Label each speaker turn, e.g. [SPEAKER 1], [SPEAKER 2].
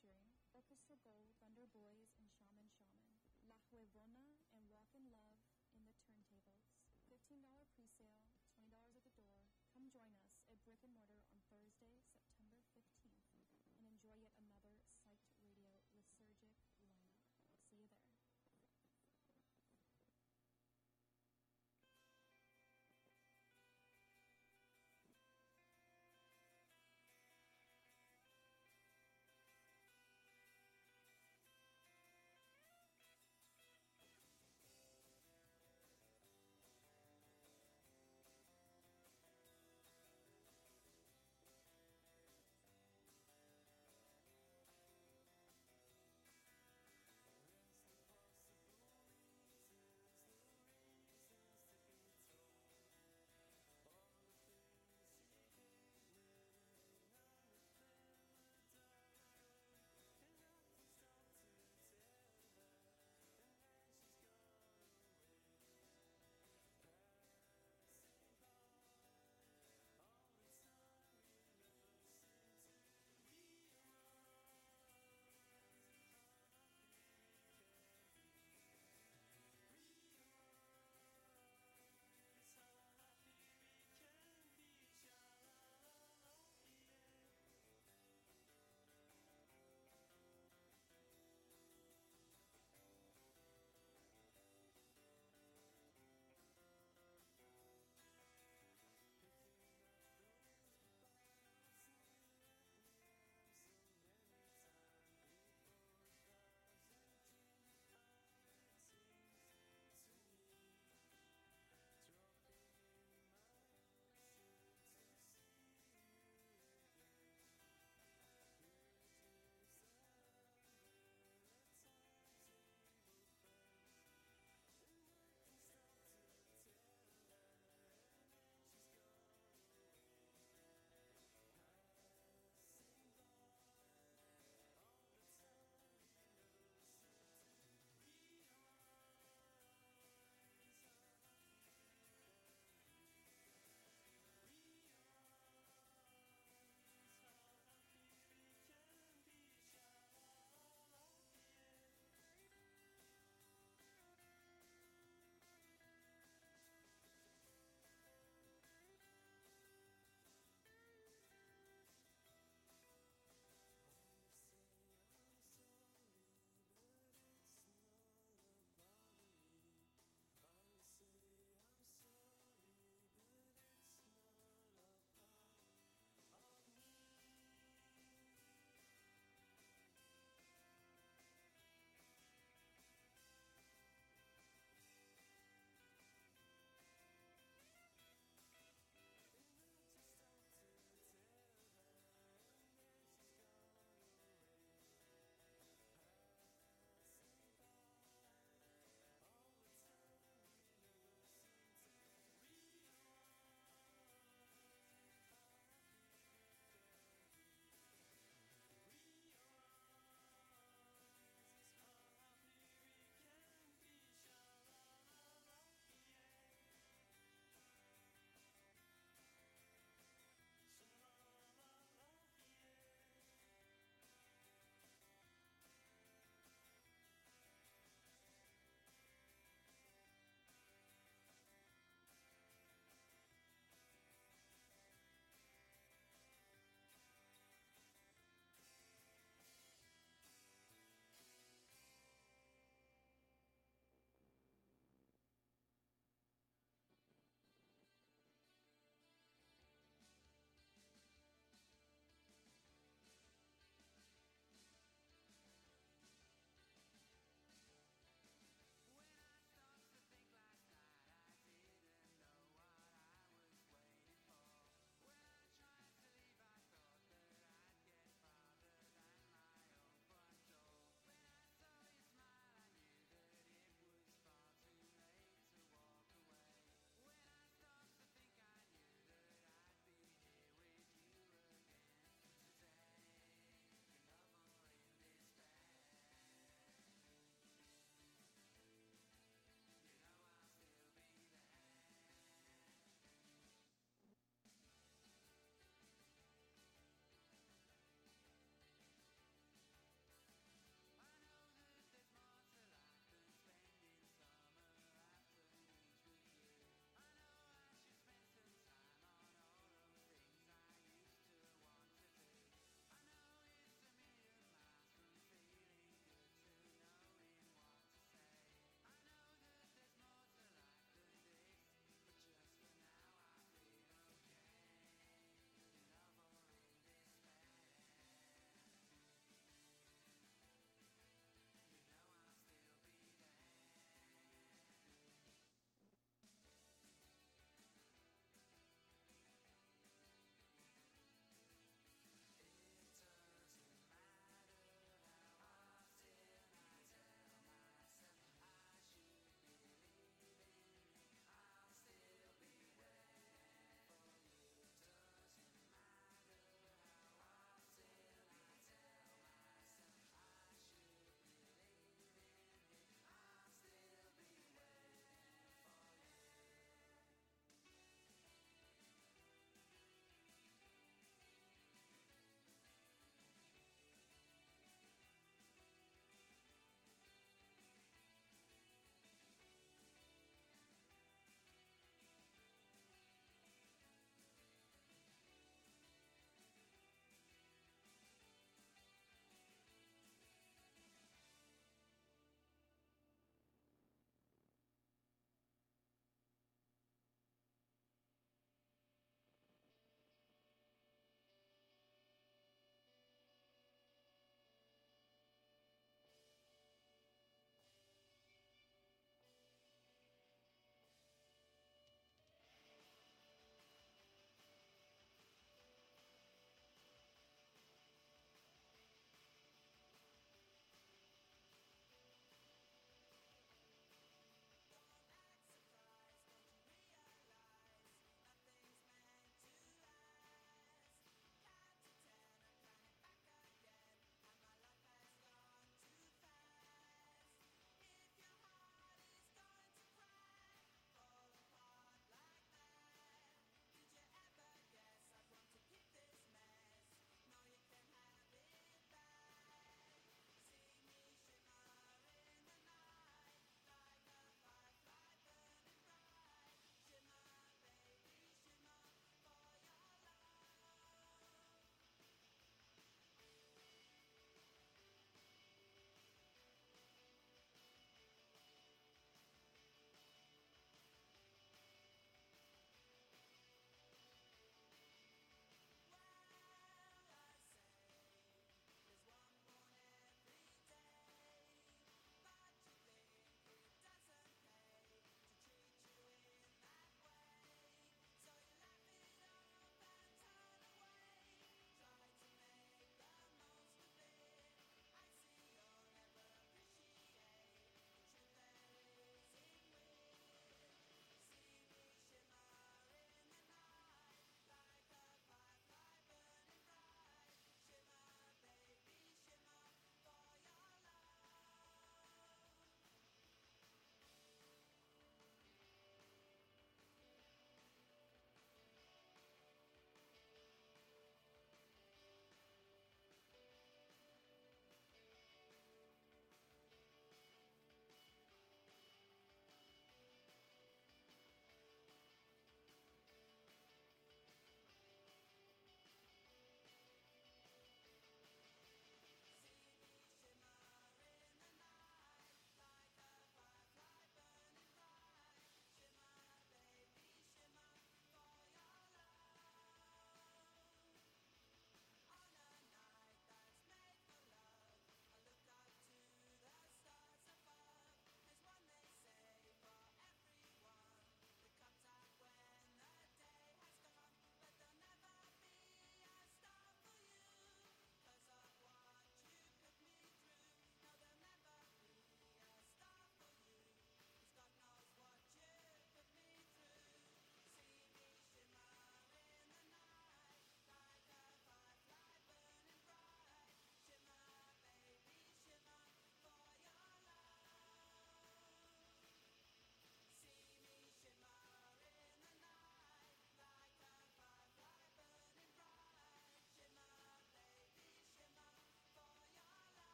[SPEAKER 1] featuring Orchestra Gold, Thunder Boys, and Shaman Shaman. La Huevona and Walk in Love in the turntables. $15 pre-sale, $20 at the door. Come join us at Brick and Mortar